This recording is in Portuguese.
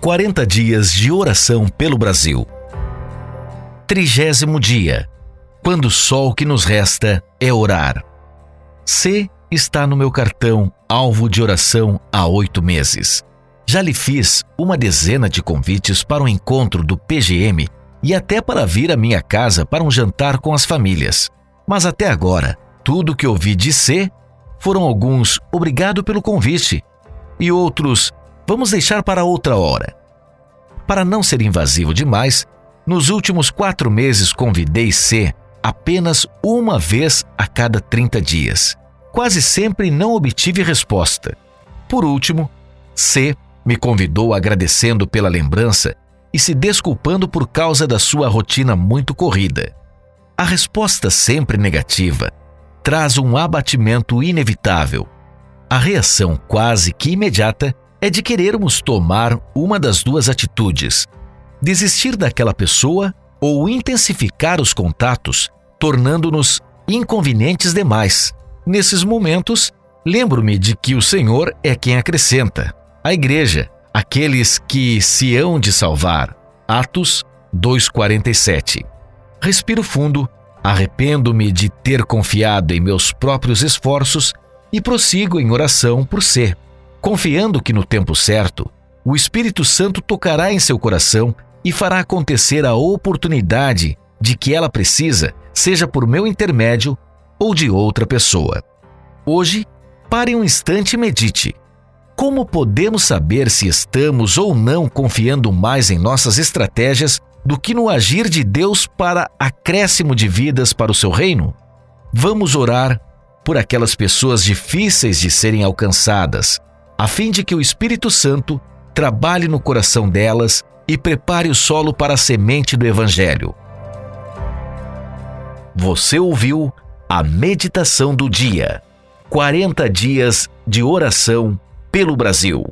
40 dias de oração pelo Brasil. Trigésimo dia. Quando só o que nos resta é orar. C está no meu cartão alvo de oração há oito meses. Já lhe fiz uma dezena de convites para o um encontro do PGM e até para vir à minha casa para um jantar com as famílias. Mas até agora, tudo que ouvi de C foram alguns obrigado pelo convite e outros vamos deixar para outra hora. Para não ser invasivo demais, nos últimos quatro meses convidei C apenas uma vez a cada 30 dias. Quase sempre não obtive resposta. Por último, C me convidou agradecendo pela lembrança e se desculpando por causa da sua rotina muito corrida. A resposta sempre negativa traz um abatimento inevitável. A reação quase que imediata é de querermos tomar uma das duas atitudes: desistir daquela pessoa ou intensificar os contatos, tornando-nos inconvenientes demais. Nesses momentos, lembro-me de que o Senhor é quem acrescenta. A igreja, aqueles que se hão de salvar. Atos 2:47. Respiro fundo, arrependo-me de ter confiado em meus próprios esforços e prossigo em oração por ser, confiando que no tempo certo, o Espírito Santo tocará em seu coração e fará acontecer a oportunidade de que ela precisa, seja por meu intermédio ou de outra pessoa. Hoje, pare um instante e medite. Como podemos saber se estamos ou não confiando mais em nossas estratégias do que no agir de Deus para acréscimo de vidas para o seu reino? Vamos orar por aquelas pessoas difíceis de serem alcançadas, a fim de que o Espírito Santo trabalhe no coração delas e prepare o solo para a semente do Evangelho. Você ouviu a meditação do dia. 40 dias de oração pelo Brasil.